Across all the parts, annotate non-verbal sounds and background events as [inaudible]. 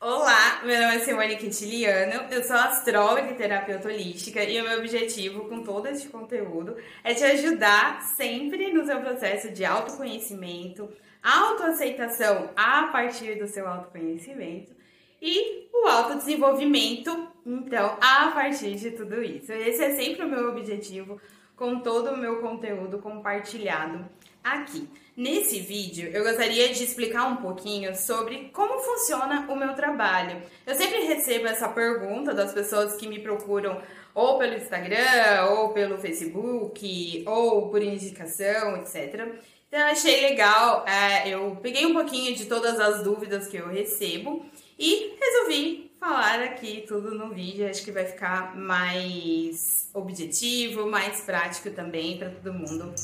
Olá, meu nome é Simone Quintiliano, eu sou astróloga e terapeuta holística e o meu objetivo com todo este conteúdo é te ajudar sempre no seu processo de autoconhecimento, autoaceitação a partir do seu autoconhecimento e o autodesenvolvimento, então, a partir de tudo isso. Esse é sempre o meu objetivo com todo o meu conteúdo compartilhado aqui. Nesse vídeo, eu gostaria de explicar um pouquinho sobre como funciona o meu trabalho. Eu sempre recebo essa pergunta das pessoas que me procuram ou pelo Instagram, ou pelo Facebook, ou por indicação, etc. Então, achei legal, é, eu peguei um pouquinho de todas as dúvidas que eu recebo e resolvi falar aqui tudo no vídeo. Acho que vai ficar mais objetivo, mais prático também para todo mundo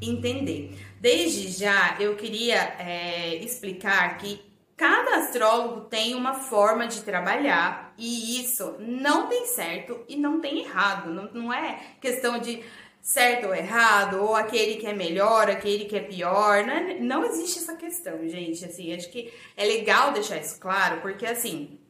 entender. Desde já, eu queria é, explicar que cada astrólogo tem uma forma de trabalhar e isso não tem certo e não tem errado. Não, não é questão de certo ou errado, ou aquele que é melhor, aquele que é pior. Não, é, não existe essa questão, gente. Assim, acho que é legal deixar isso claro, porque assim,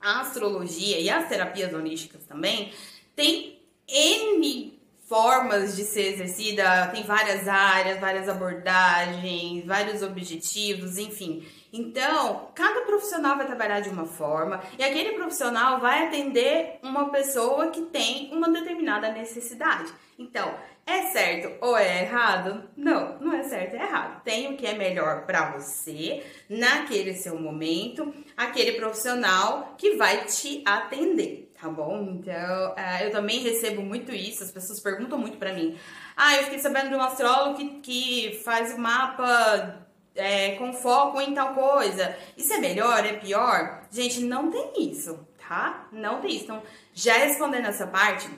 a astrologia e as terapias holísticas também tem N formas de ser exercida, tem várias áreas, várias abordagens, vários objetivos, enfim. Então, cada profissional vai trabalhar de uma forma e aquele profissional vai atender uma pessoa que tem uma determinada necessidade. Então, é certo ou é errado? Não, não é certo, é errado. Tem o que é melhor para você naquele seu momento, aquele profissional que vai te atender tá bom? Então, uh, eu também recebo muito isso, as pessoas perguntam muito para mim. Ah, eu fiquei sabendo de um astrólogo que, que faz o mapa é, com foco em tal coisa. Isso é melhor, é pior? Gente, não tem isso, tá? Não tem isso. Então, já respondendo essa parte,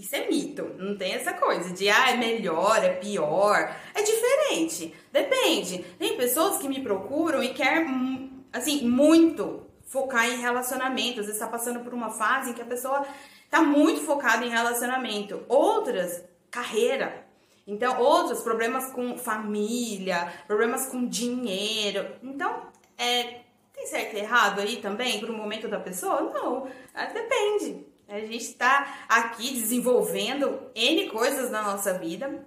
isso é mito. Não tem essa coisa de, ah, é melhor, é pior. É diferente. Depende. Tem pessoas que me procuram e querem, assim, muito focar em relacionamento. Às vezes está passando por uma fase em que a pessoa está muito focada em relacionamento. Outras, carreira. Então, outros, problemas com família, problemas com dinheiro. Então, é, tem certo e errado aí também para o momento da pessoa? Não, é, depende. A gente está aqui desenvolvendo N coisas na nossa vida.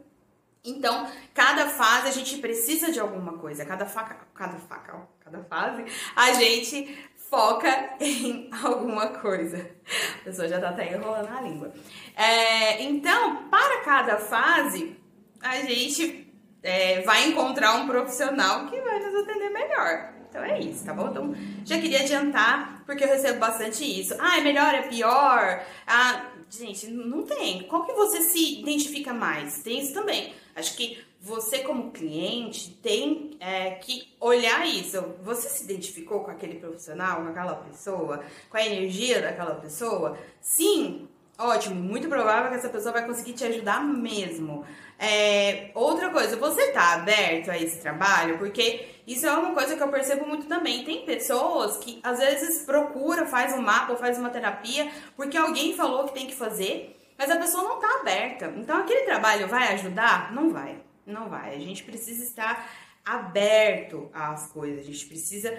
Então, cada fase a gente precisa de alguma coisa. Cada faca, cada faca, ó, cada fase a gente foca [laughs] em alguma coisa. A pessoa já tá até enrolando a língua. É, então, para cada fase, a gente é, vai encontrar um profissional que vai nos atender melhor. Então é isso, tá bom? Então já queria adiantar, porque eu recebo bastante isso. Ah, é melhor, é pior? Ah, gente, não tem. Qual que você se identifica mais? Tem isso também. Acho que você como cliente tem é, que olhar isso. Você se identificou com aquele profissional, com aquela pessoa, com a energia daquela pessoa? Sim, ótimo. Muito provável que essa pessoa vai conseguir te ajudar mesmo. É, outra coisa, você tá aberto a esse trabalho? Porque isso é uma coisa que eu percebo muito também. Tem pessoas que às vezes procura, faz um mapa faz uma terapia porque alguém falou que tem que fazer, mas a pessoa não tá aberta. Então aquele trabalho vai ajudar? Não vai. Não vai. A gente precisa estar aberto às coisas, a gente precisa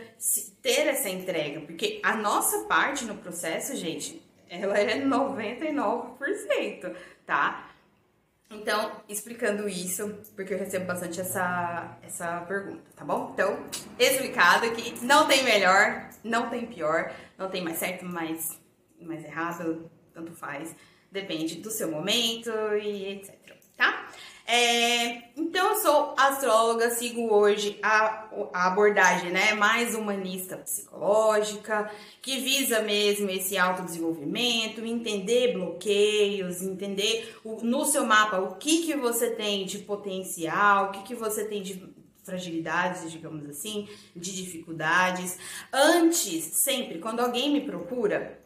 ter essa entrega, porque a nossa parte no processo, gente, ela é 99%, tá? Então, explicando isso, porque eu recebo bastante essa, essa pergunta, tá bom? Então, explicado que não tem melhor, não tem pior, não tem mais certo, mais, mais errado, tanto faz, depende do seu momento e etc, tá? É, então eu sou astróloga, sigo hoje a, a, abordagem né, mais humanista psicológica, que visa mesmo esse autodesenvolvimento, entender bloqueios, entender o, no seu mapa o que, que você tem de potencial, o que, que você tem de fragilidades, digamos assim, de dificuldades. Antes, sempre, quando alguém me procura,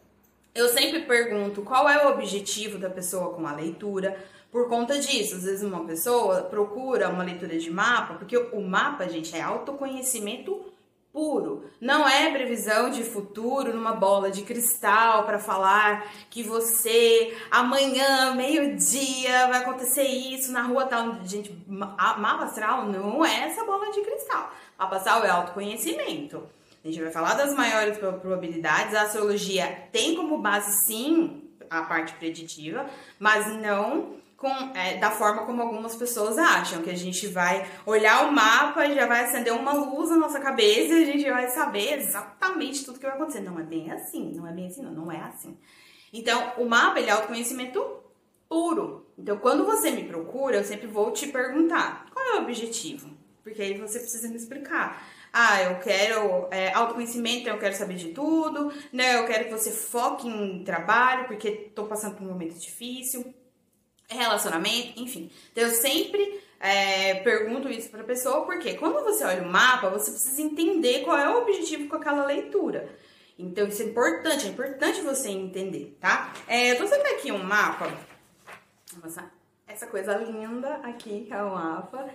eu sempre pergunto qual é o objetivo da pessoa com a leitura por conta disso, às vezes uma pessoa procura uma leitura de mapa, porque o mapa, gente, é autoconhecimento puro. Não é previsão de futuro numa bola de cristal para falar que você amanhã, meio-dia, vai acontecer isso na rua tal. Gente, mapa astral não é essa bola de cristal. Mapa astral é autoconhecimento. A gente vai falar das maiores probabilidades. A astrologia tem como base, sim, a parte preditiva, mas não com, é, da forma como algumas pessoas acham, que a gente vai olhar o mapa e já vai acender uma luz na nossa cabeça e a gente vai saber exatamente tudo que vai acontecer. Não é bem assim, não é bem assim, não, não é assim. Então, o mapa ele é autoconhecimento puro. Então, quando você me procura, eu sempre vou te perguntar qual é o objetivo, porque aí você precisa me explicar. Ah, eu quero é, autoconhecimento, eu quero saber de tudo, né? Eu quero que você foque em trabalho, porque tô passando por um momento difícil relacionamento, enfim. Então eu sempre é, pergunto isso para pessoa, porque quando você olha o mapa, você precisa entender qual é o objetivo com aquela leitura. Então isso é importante, é importante você entender, tá? É, eu tô fazendo aqui um mapa, mostrar essa coisa linda aqui, que é o mapa.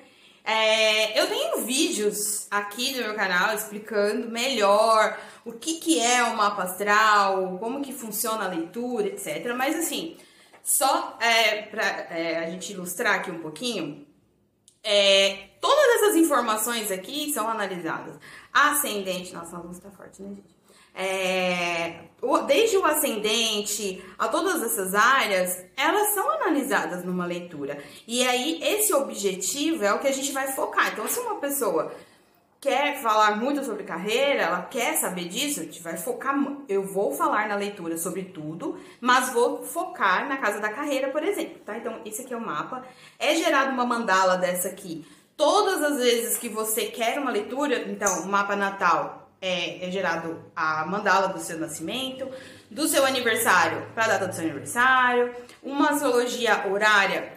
É, eu tenho vídeos aqui no meu canal explicando melhor o que, que é o mapa astral, como que funciona a leitura, etc. Mas assim, só é, para é, a gente ilustrar aqui um pouquinho, é, todas essas informações aqui são analisadas. Ascendente, nossa, a luz tá forte, né, gente? É, desde o ascendente a todas essas áreas, elas são analisadas numa leitura. E aí, esse objetivo é o que a gente vai focar. Então, se uma pessoa quer falar muito sobre carreira, ela quer saber disso, a gente vai focar. Eu vou falar na leitura sobre tudo, mas vou focar na casa da carreira, por exemplo, tá? Então, esse aqui é o mapa. É gerado uma mandala dessa aqui. Todas as vezes que você quer uma leitura, então, o mapa natal é, é gerado a mandala do seu nascimento, do seu aniversário para a data do seu aniversário, uma astrologia horária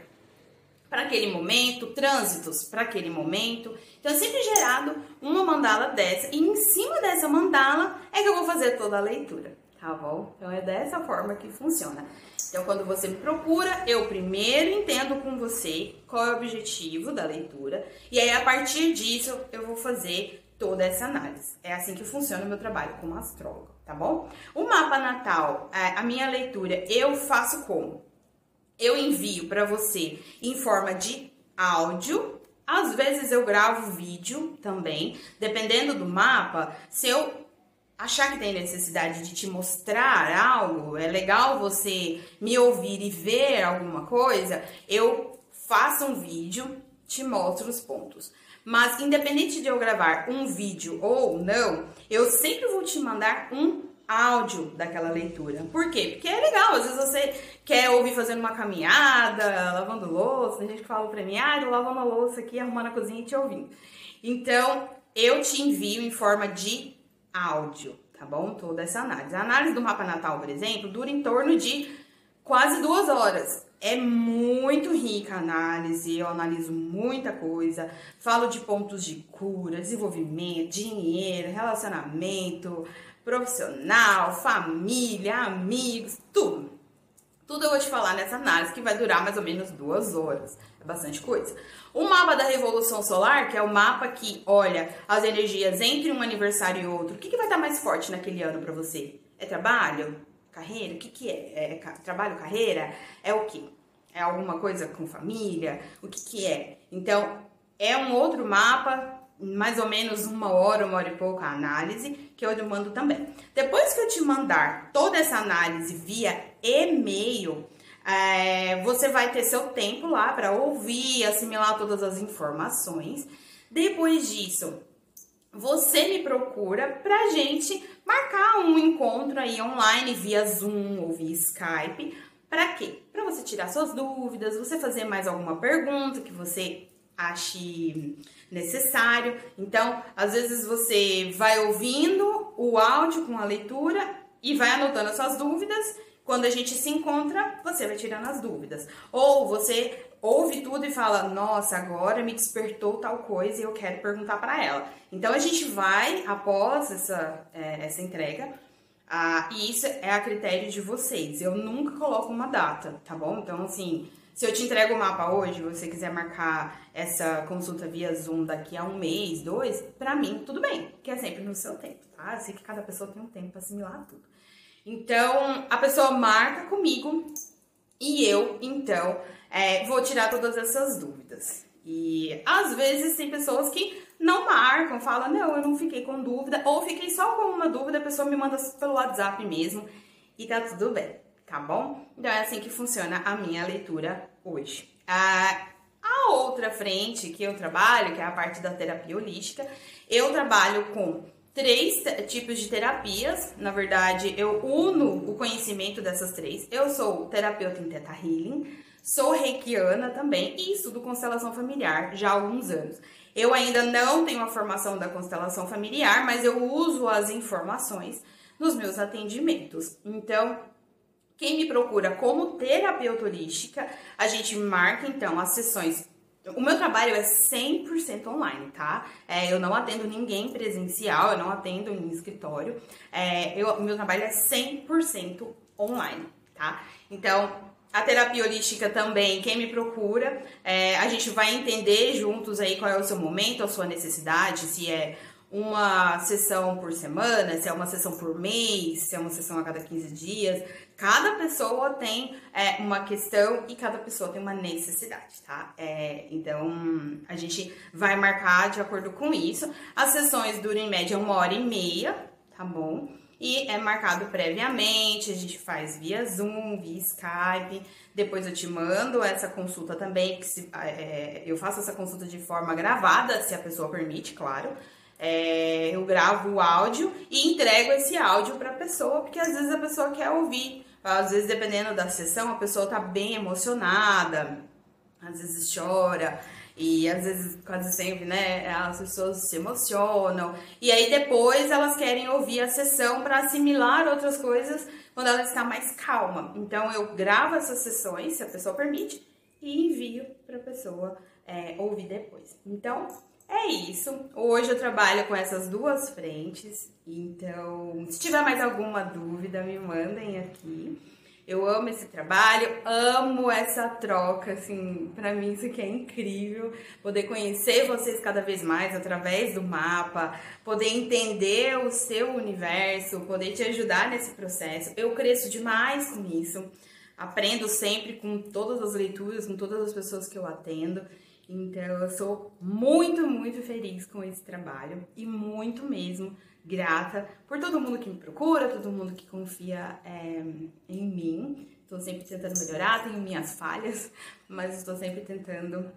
para aquele momento, trânsitos para aquele momento. Então é sempre gerado uma mandala dessa e em cima dessa mandala é que eu vou fazer toda a leitura, tá bom? Então é dessa forma que funciona. Então quando você me procura, eu primeiro entendo com você qual é o objetivo da leitura e aí a partir disso eu vou fazer toda essa análise. É assim que funciona o meu trabalho como astrólogo, tá bom? O mapa natal, é, a minha leitura, eu faço como? Eu envio para você em forma de áudio. Às vezes eu gravo vídeo também, dependendo do mapa. Se eu achar que tem necessidade de te mostrar algo, é legal você me ouvir e ver alguma coisa, eu faço um vídeo, te mostro os pontos. Mas independente de eu gravar um vídeo ou não, eu sempre vou te mandar um áudio daquela leitura. Por quê? Porque é legal, às vezes você quer ouvir fazendo uma caminhada, lavando louça, tem gente que fala pra mim, ah, tô lavando a louça aqui, arrumando a cozinha e te ouvindo. Então, eu te envio em forma de áudio, tá bom? Toda essa análise. A análise do mapa natal, por exemplo, dura em torno de quase duas horas. É muito rica a análise, eu analiso muita coisa, falo de pontos de cura, desenvolvimento, dinheiro, relacionamento, profissional, família, amigos, tudo. Tudo eu vou te falar nessa análise que vai durar mais ou menos duas horas. É bastante coisa. O mapa da Revolução Solar, que é o mapa que olha as energias entre um aniversário e outro, o que, que vai estar mais forte naquele ano para você? É trabalho? Carreira? O que, que é? é trabalho, carreira? É o que? É alguma coisa com família? O que, que é? Então, é um outro mapa mais ou menos uma hora, uma hora e pouco a análise, que eu mando também. Depois que eu te mandar toda essa análise via e-mail, é, você vai ter seu tempo lá para ouvir, assimilar todas as informações. Depois disso, você me procura pra gente marcar um encontro aí online via Zoom ou via Skype. Para quê? Para você tirar suas dúvidas, você fazer mais alguma pergunta que você ache necessário. Então, às vezes você vai ouvindo o áudio com a leitura e vai anotando as suas dúvidas. Quando a gente se encontra, você vai tirando as dúvidas. Ou você ouve tudo e fala: Nossa, agora me despertou tal coisa e eu quero perguntar para ela. Então a gente vai, após essa, é, essa entrega, ah, e isso é a critério de vocês. Eu nunca coloco uma data, tá bom? Então, assim, se eu te entrego o mapa hoje, você quiser marcar essa consulta via Zoom daqui a um mês, dois, para mim, tudo bem, que é sempre no seu tempo, tá? Eu sei que cada pessoa tem um tempo pra assimilar tudo. Então, a pessoa marca comigo e eu, então, é, vou tirar todas essas dúvidas. E às vezes tem pessoas que não marcam, falam, não, eu não fiquei com dúvida, ou fiquei só com uma dúvida, a pessoa me manda pelo WhatsApp mesmo e tá tudo bem, tá bom? Então é assim que funciona a minha leitura hoje. A, a outra frente que eu trabalho, que é a parte da terapia holística, eu trabalho com três tipos de terapias. Na verdade, eu uno o conhecimento dessas três. Eu sou terapeuta em Theta Healing, sou reikiana também e estudo constelação familiar já há alguns anos. Eu ainda não tenho a formação da constelação familiar, mas eu uso as informações nos meus atendimentos. Então, quem me procura como terapeuta holística, a gente marca então as sessões. O meu trabalho é 100% online, tá? É, eu não atendo ninguém presencial, eu não atendo em escritório. É, eu, meu trabalho é 100% online, tá? Então, a terapia holística também, quem me procura, é, a gente vai entender juntos aí qual é o seu momento, a sua necessidade, se é uma sessão por semana, se é uma sessão por mês, se é uma sessão a cada 15 dias. Cada pessoa tem é, uma questão e cada pessoa tem uma necessidade, tá? É, então a gente vai marcar de acordo com isso. As sessões duram em média uma hora e meia, tá bom? e é marcado previamente, a gente faz via Zoom, via Skype. Depois eu te mando essa consulta também, que se, é, eu faço essa consulta de forma gravada, se a pessoa permite, claro. É, eu gravo o áudio e entrego esse áudio para a pessoa, porque às vezes a pessoa quer ouvir. Às vezes, dependendo da sessão, a pessoa tá bem emocionada, às vezes chora. E às vezes, quase sempre, né, as pessoas se emocionam. E aí depois elas querem ouvir a sessão para assimilar outras coisas quando ela está mais calma. Então eu gravo essas sessões, se a pessoa permite, e envio para a pessoa é, ouvir depois. Então é isso. Hoje eu trabalho com essas duas frentes. Então, se tiver mais alguma dúvida, me mandem aqui. Eu amo esse trabalho, amo essa troca, assim, para mim isso aqui é incrível, poder conhecer vocês cada vez mais através do mapa, poder entender o seu universo, poder te ajudar nesse processo. Eu cresço demais com isso. Aprendo sempre com todas as leituras, com todas as pessoas que eu atendo. Então eu sou muito, muito feliz com esse trabalho e muito mesmo grata por todo mundo que me procura, todo mundo que confia é, em mim. Estou sempre tentando melhorar, tenho minhas falhas, mas estou sempre tentando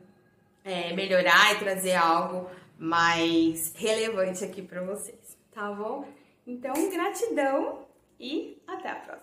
é, melhorar e trazer algo mais relevante aqui para vocês, tá bom? Então, gratidão e até a próxima!